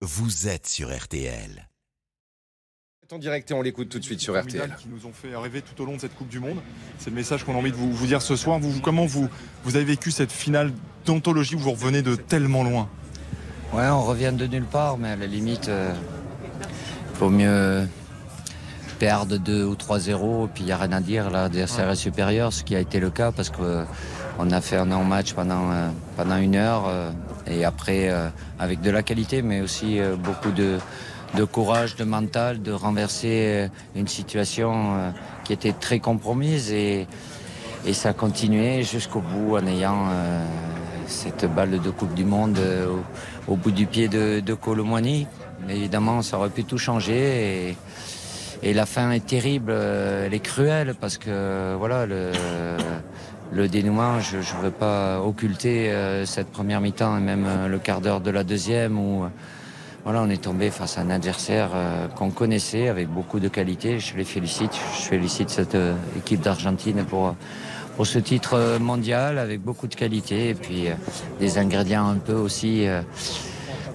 vous êtes sur RTL. En direct et on l'écoute tout de suite sur RTL. Qui nous ont fait rêver tout au long de cette Coupe du Monde. C'est le message qu'on a envie de vous, vous dire ce soir. Vous, vous- comment vous, vous avez vécu cette finale d'anthologie où vous revenez de tellement loin? Ouais, on revient de nulle part, mais à la limite, euh, vaut mieux perdre 2 ou 3-0, puis il n'y a rien à dire. L'adversaire est supérieur, ce qui a été le cas, parce qu'on a fait un non-match pendant, euh, pendant une heure, euh, et après, euh, avec de la qualité, mais aussi euh, beaucoup de, de courage, de mental, de renverser euh, une situation euh, qui était très compromise. Et, et ça a continué jusqu'au bout en ayant euh, cette balle de Coupe du Monde euh, au, au bout du pied de, de Colomwani. Mais évidemment, ça aurait pu tout changer. Et, et la fin est terrible, euh, elle est cruelle parce que voilà le, le dénouement, je ne veux pas occulter euh, cette première mi-temps et même euh, le quart d'heure de la deuxième où euh, voilà, on est tombé face à un adversaire qu'on connaissait avec beaucoup de qualité. Je les félicite, je félicite cette équipe d'Argentine pour pour ce titre mondial avec beaucoup de qualité et puis des ingrédients un peu aussi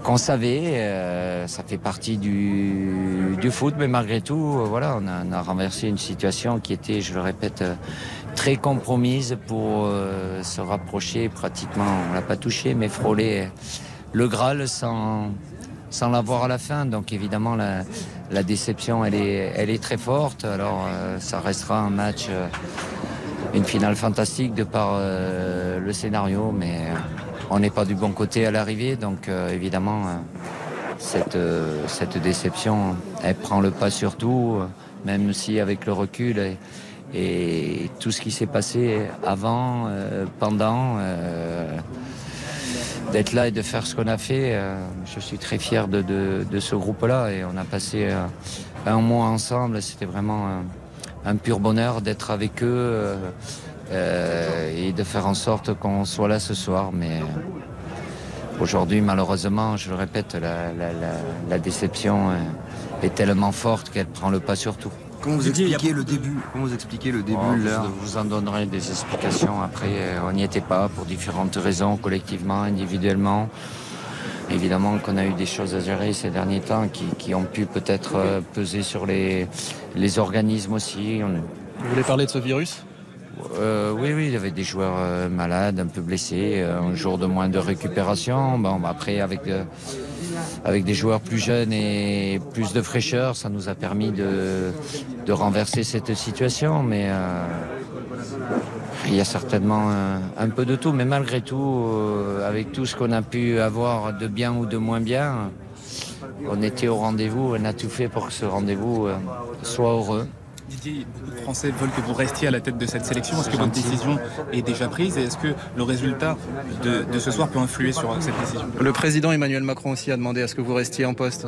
qu'on savait. euh, ça fait partie du, du foot, mais malgré tout, euh, voilà, on a, on a renversé une situation qui était, je le répète, euh, très compromise pour euh, se rapprocher pratiquement. On l'a pas touché, mais frôler le Graal sans sans l'avoir à la fin. Donc évidemment, la, la déception, elle est, elle est très forte. Alors ça restera un match. une finale fantastique de par le scénario, mais on n'est pas du bon côté à l'arrivée, donc euh, évidemment, euh, cette, euh, cette déception, elle prend le pas sur tout, même si avec le recul et, tout ce qui s'est passé avant, pendant, d'être là et de faire ce qu'on a fait, je suis très fier de, ce groupe-là et on a passé un mois ensemble, c'était vraiment... un pur bonheur d'être avec eux euh, et de faire en sorte qu'on soit là ce soir. Mais euh, aujourd'hui, malheureusement, je le répète, la, la- la- la déception euh, est tellement forte qu'elle prend le pas sur tout. Comment vous expliquez le début Comment vous expliquez le début, Oh, l'heure vous, vous en donnerez des explications après. On n'y était pas pour différentes raisons, collectivement, individuellement. Évidemment qu'on a eu des choses à gérer ces derniers temps qui, qui ont pu peut-être peser sur les, les organismes aussi. On- Vous voulez parler de ce virus? Euh, oui, oui, il y avait des joueurs euh, malades, un peu blessés, euh, un jour de moins de récupération. Bon, bah, après, avec, euh, avec des joueurs plus jeunes et plus de fraîcheur, ça nous a permis de, de renverser cette situation. Mais il y a certainement euh, un peu de tout. Mais malgré tout, avec tout ce qu'on a pu avoir de bien ou de moins bien, on était au rendez-vous, on a tout fait pour que ce rendez-vous soit heureux. Didier, beaucoup de Français veulent que vous restiez à la tête de cette sélection. Est-ce que votre décision est déjà prise et est-ce que le résultat de, de ce soir peut influer sur euh, cette décision? Le président Emmanuel Macron aussi a demandé à ce que vous restiez en poste.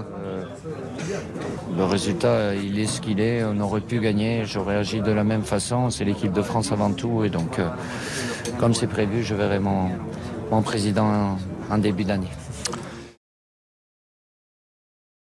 Le résultat, il est ce qu'il est. On aurait pu gagner. J'aurais agi de la même façon. C'est l'équipe de France avant tout. Et donc, euh, comme c'est prévu, je verrai mon, mon président en- en début d'année.